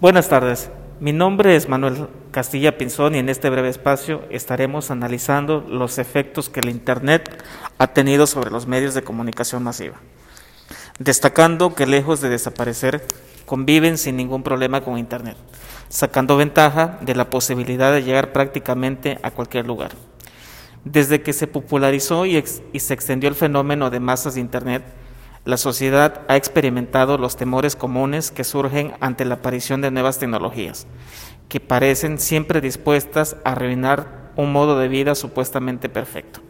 Buenas tardes. Mi nombre es Manuel Castilla Pinzón y en este breve espacio estaremos analizando los efectos que el Internet ha tenido sobre los medios de comunicación masiva, destacando que lejos de desaparecer, conviven sin ningún problema con Internet, sacando ventaja de la posibilidad de llegar prácticamente a cualquier lugar. Desde que se popularizó y, y se extendió el fenómeno de masas de Internet, la sociedad ha experimentado los temores comunes que surgen ante la aparición de nuevas tecnologías, que parecen siempre dispuestas a arruinar un modo de vida supuestamente perfecto.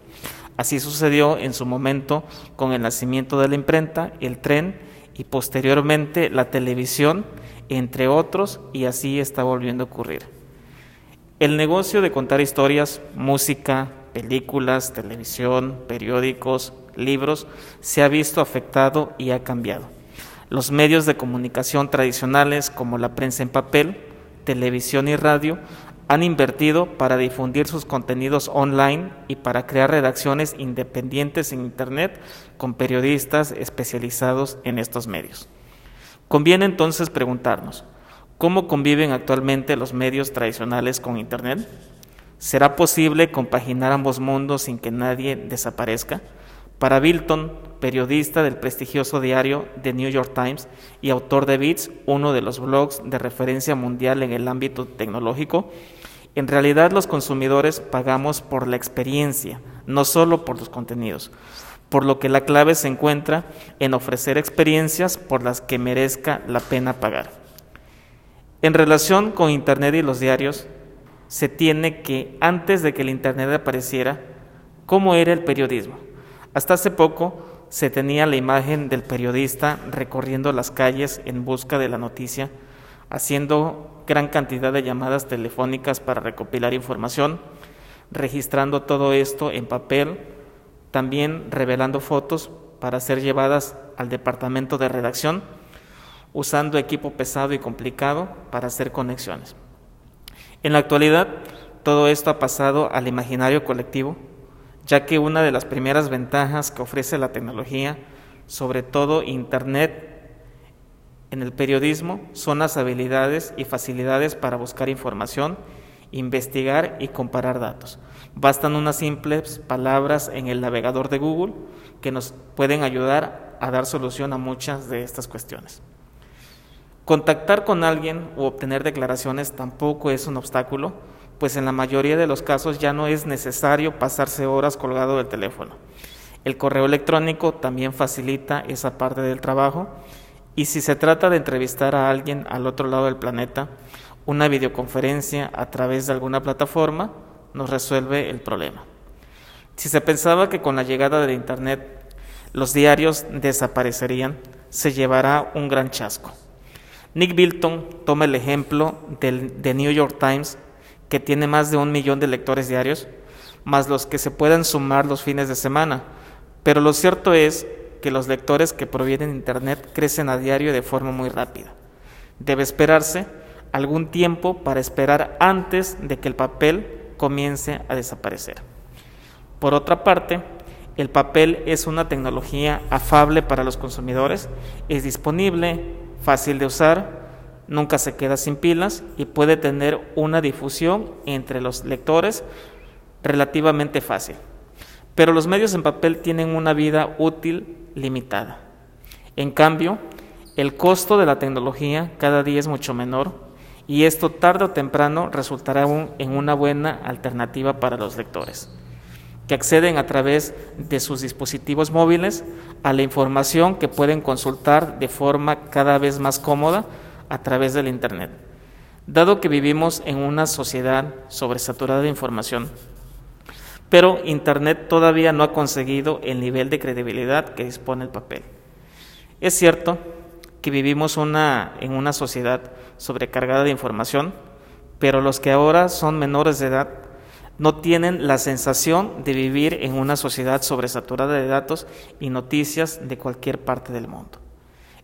Así sucedió en su momento con el nacimiento de la imprenta, el tren y posteriormente la televisión, entre otros, y así está volviendo a ocurrir. El negocio de contar historias, música, películas, televisión, periódicos, libros, se ha visto afectado y ha cambiado. Los medios de comunicación tradicionales como la prensa en papel, televisión y radio han invertido para difundir sus contenidos online y para crear redacciones independientes en Internet con periodistas especializados en estos medios. Conviene entonces preguntarnos, ¿cómo conviven actualmente los medios tradicionales con Internet? ¿Será posible compaginar ambos mundos sin que nadie desaparezca? Para Bilton, periodista del prestigioso diario The New York Times y autor de Bits, uno de los blogs de referencia mundial en el ámbito tecnológico, en realidad los consumidores pagamos por la experiencia, no solo por los contenidos, por lo que la clave se encuentra en ofrecer experiencias por las que merezca la pena pagar. En relación con Internet y los diarios, se tiene que, antes de que el Internet apareciera, ¿cómo era el periodismo? Hasta hace poco se tenía la imagen del periodista recorriendo las calles en busca de la noticia, haciendo gran cantidad de llamadas telefónicas para recopilar información, registrando todo esto en papel, también revelando fotos para ser llevadas al departamento de redacción, usando equipo pesado y complicado para hacer conexiones. En la actualidad, todo esto ha pasado al imaginario colectivo ya que una de las primeras ventajas que ofrece la tecnología, sobre todo Internet, en el periodismo son las habilidades y facilidades para buscar información, investigar y comparar datos. Bastan unas simples palabras en el navegador de Google que nos pueden ayudar a dar solución a muchas de estas cuestiones. Contactar con alguien o obtener declaraciones tampoco es un obstáculo, pues en la mayoría de los casos ya no es necesario pasarse horas colgado del teléfono. El correo electrónico también facilita esa parte del trabajo y si se trata de entrevistar a alguien al otro lado del planeta, una videoconferencia a través de alguna plataforma nos resuelve el problema. Si se pensaba que con la llegada de Internet los diarios desaparecerían, se llevará un gran chasco. Nick Bilton toma el ejemplo del The New York Times que tiene más de un millón de lectores diarios, más los que se puedan sumar los fines de semana. Pero lo cierto es que los lectores que provienen de Internet crecen a diario de forma muy rápida. Debe esperarse algún tiempo para esperar antes de que el papel comience a desaparecer. Por otra parte, el papel es una tecnología afable para los consumidores, es disponible, fácil de usar, nunca se queda sin pilas y puede tener una difusión entre los lectores relativamente fácil. Pero los medios en papel tienen una vida útil limitada. En cambio, el costo de la tecnología cada día es mucho menor y esto tarde o temprano resultará en una buena alternativa para los lectores, que acceden a través de sus dispositivos móviles a la información que pueden consultar de forma cada vez más cómoda a través del Internet. Dado que vivimos en una sociedad sobresaturada de información, pero Internet todavía no ha conseguido el nivel de credibilidad que dispone el papel. Es cierto que vivimos una, en una sociedad sobrecargada de información, pero los que ahora son menores de edad no tienen la sensación de vivir en una sociedad sobresaturada de datos y noticias de cualquier parte del mundo.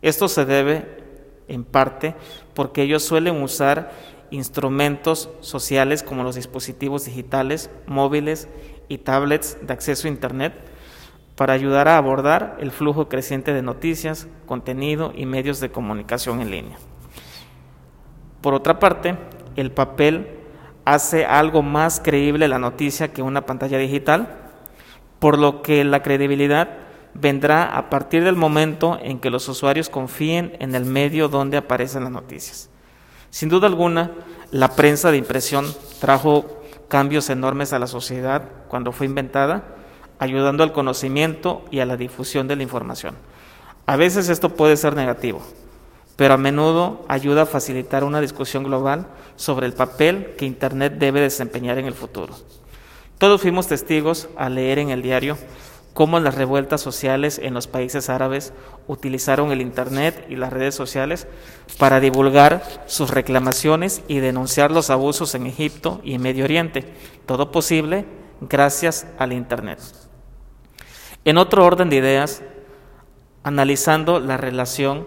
Esto se debe en parte porque ellos suelen usar instrumentos sociales como los dispositivos digitales, móviles y tablets de acceso a Internet para ayudar a abordar el flujo creciente de noticias, contenido y medios de comunicación en línea. Por otra parte, el papel hace algo más creíble la noticia que una pantalla digital, por lo que la credibilidad vendrá a partir del momento en que los usuarios confíen en el medio donde aparecen las noticias. Sin duda alguna, la prensa de impresión trajo cambios enormes a la sociedad cuando fue inventada, ayudando al conocimiento y a la difusión de la información. A veces esto puede ser negativo, pero a menudo ayuda a facilitar una discusión global sobre el papel que Internet debe desempeñar en el futuro. Todos fuimos testigos al leer en el diario cómo las revueltas sociales en los países árabes utilizaron el Internet y las redes sociales para divulgar sus reclamaciones y denunciar los abusos en Egipto y en Medio Oriente. Todo posible gracias al Internet. En otro orden de ideas, analizando la relación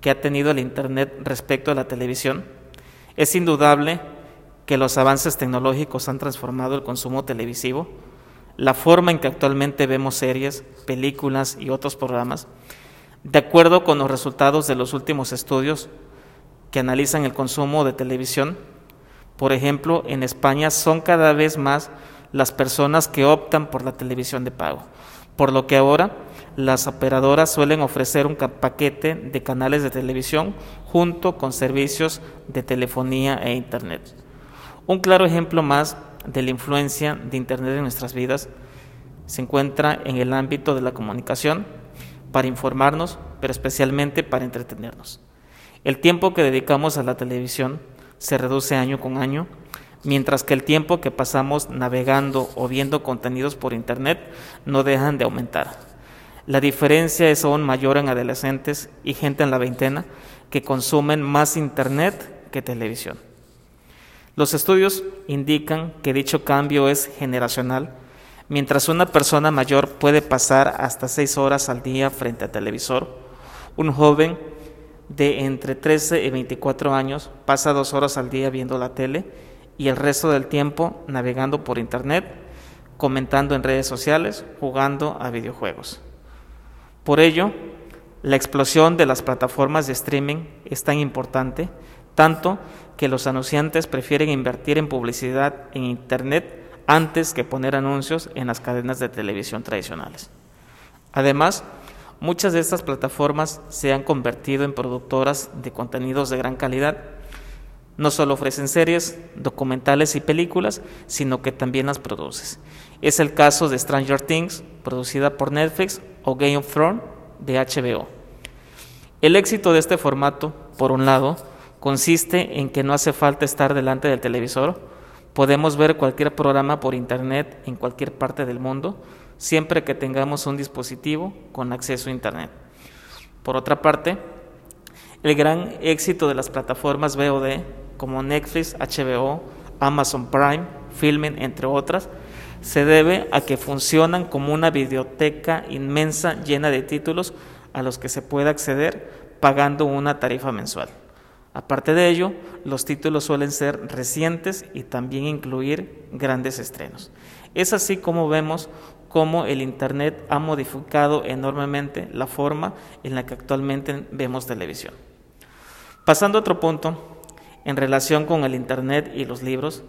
que ha tenido el Internet respecto a la televisión, es indudable que los avances tecnológicos han transformado el consumo televisivo, la forma en que actualmente vemos series, películas y otros programas, de acuerdo con los resultados de los últimos estudios que analizan el consumo de televisión, por ejemplo, en España son cada vez más las personas que optan por la televisión de pago, por lo que ahora las operadoras suelen ofrecer un paquete de canales de televisión junto con servicios de telefonía e Internet. Un claro ejemplo más de la influencia de Internet en nuestras vidas se encuentra en el ámbito de la comunicación para informarnos, pero especialmente para entretenernos. El tiempo que dedicamos a la televisión se reduce año con año, mientras que el tiempo que pasamos navegando o viendo contenidos por Internet no dejan de aumentar. La diferencia es aún mayor en adolescentes y gente en la veintena que consumen más Internet que televisión. Los estudios indican que dicho cambio es generacional, mientras una persona mayor puede pasar hasta seis horas al día frente al televisor, un joven de entre 13 y 24 años pasa dos horas al día viendo la tele y el resto del tiempo navegando por Internet, comentando en redes sociales, jugando a videojuegos. Por ello, la explosión de las plataformas de streaming es tan importante, tanto que los anunciantes prefieren invertir en publicidad en Internet antes que poner anuncios en las cadenas de televisión tradicionales. Además, muchas de estas plataformas se han convertido en productoras de contenidos de gran calidad. No solo ofrecen series, documentales y películas, sino que también las producen. Es el caso de Stranger Things, producida por Netflix, o Game of Thrones, de HBO. El éxito de este formato, por un lado, consiste en que no hace falta estar delante del televisor, podemos ver cualquier programa por internet en cualquier parte del mundo, siempre que tengamos un dispositivo con acceso a internet. Por otra parte, el gran éxito de las plataformas VOD como Netflix, HBO, Amazon Prime, Filmin, entre otras, se debe a que funcionan como una biblioteca inmensa llena de títulos a los que se puede acceder pagando una tarifa mensual. Aparte de ello, los títulos suelen ser recientes y también incluir grandes estrenos. Es así como vemos cómo el Internet ha modificado enormemente la forma en la que actualmente vemos televisión. Pasando a otro punto, en relación con el Internet y los libros,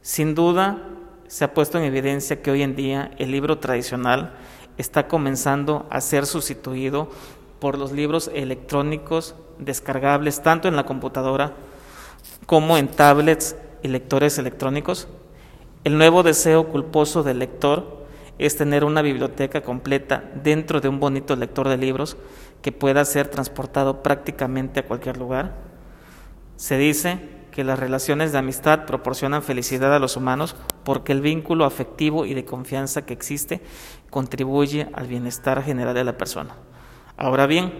sin duda se ha puesto en evidencia que hoy en día el libro tradicional está comenzando a ser sustituido por los libros electrónicos descargables tanto en la computadora como en tablets y lectores electrónicos. El nuevo deseo culposo del lector es tener una biblioteca completa dentro de un bonito lector de libros que pueda ser transportado prácticamente a cualquier lugar. Se dice que las relaciones de amistad proporcionan felicidad a los humanos porque el vínculo afectivo y de confianza que existe contribuye al bienestar general de la persona. Ahora bien,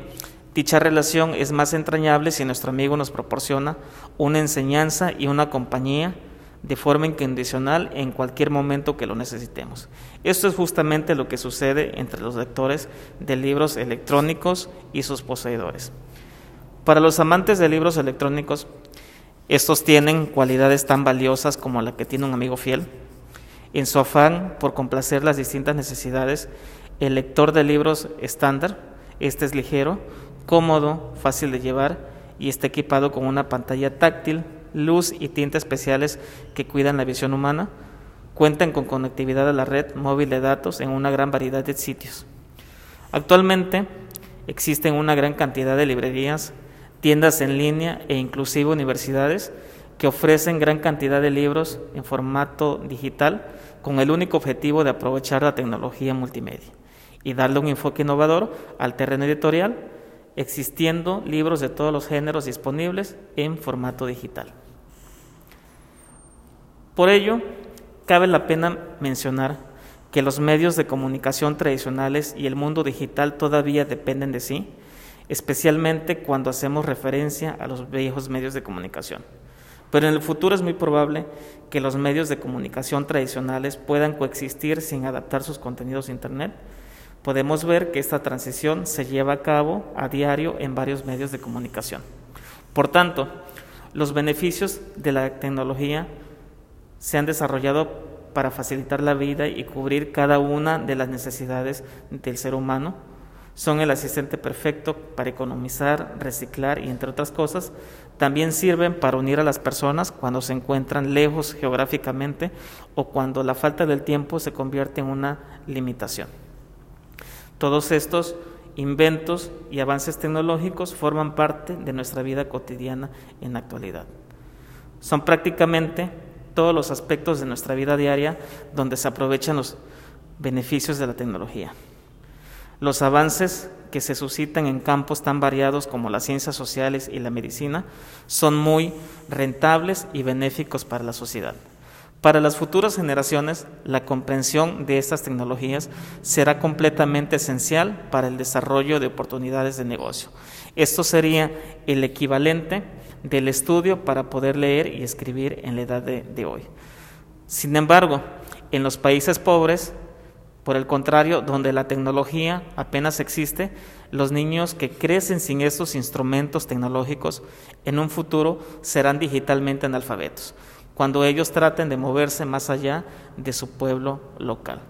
dicha relación es más entrañable si nuestro amigo nos proporciona una enseñanza y una compañía de forma incondicional en cualquier momento que lo necesitemos. Esto es justamente lo que sucede entre los lectores de libros electrónicos y sus poseedores. Para los amantes de libros electrónicos, estos tienen cualidades tan valiosas como la que tiene un amigo fiel. En su afán por complacer las distintas necesidades, el lector de libros estándar este es ligero, cómodo, fácil de llevar y está equipado con una pantalla táctil, luz y tinta especiales que cuidan la visión humana. Cuentan con conectividad a la red móvil de datos en una gran variedad de sitios. Actualmente existen una gran cantidad de librerías, tiendas en línea e inclusive universidades que ofrecen gran cantidad de libros en formato digital con el único objetivo de aprovechar la tecnología multimedia y darle un enfoque innovador al terreno editorial, existiendo libros de todos los géneros disponibles en formato digital. Por ello, cabe la pena mencionar que los medios de comunicación tradicionales y el mundo digital todavía dependen de sí, especialmente cuando hacemos referencia a los viejos medios de comunicación. Pero en el futuro es muy probable que los medios de comunicación tradicionales puedan coexistir sin adaptar sus contenidos a Internet. Podemos ver que esta transición se lleva a cabo a diario en varios medios de comunicación. Por tanto, los beneficios de la tecnología se han desarrollado para facilitar la vida y cubrir cada una de las necesidades del ser humano son el asistente perfecto para economizar, reciclar y entre otras cosas, también sirven para unir a las personas cuando se encuentran lejos geográficamente o cuando la falta del tiempo se convierte en una limitación. Todos estos inventos y avances tecnológicos forman parte de nuestra vida cotidiana en la actualidad. Son prácticamente todos los aspectos de nuestra vida diaria donde se aprovechan los beneficios de la tecnología. Los avances que se suscitan en campos tan variados como las ciencias sociales y la medicina son muy rentables y benéficos para la sociedad. Para las futuras generaciones, la comprensión de estas tecnologías será completamente esencial para el desarrollo de oportunidades de negocio. Esto sería el equivalente del estudio para poder leer y escribir en la edad de, hoy. Sin embargo, en los países pobres, por el contrario, donde la tecnología apenas existe, los niños que crecen sin estos instrumentos tecnológicos en un futuro serán digitalmente analfabetos, cuando ellos traten de moverse más allá de su pueblo local.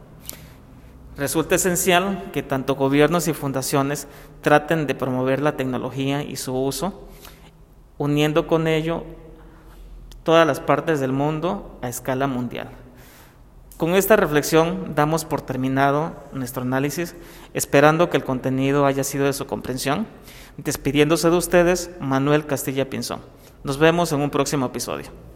Resulta esencial que tanto gobiernos y fundaciones traten de promover la tecnología y su uso, uniendo con ello todas las partes del mundo a escala mundial. Con esta reflexión damos por terminado nuestro análisis, esperando que el contenido haya sido de su comprensión. Despidiéndose de ustedes, Manuel Castilla Pinzón. Nos vemos en un próximo episodio.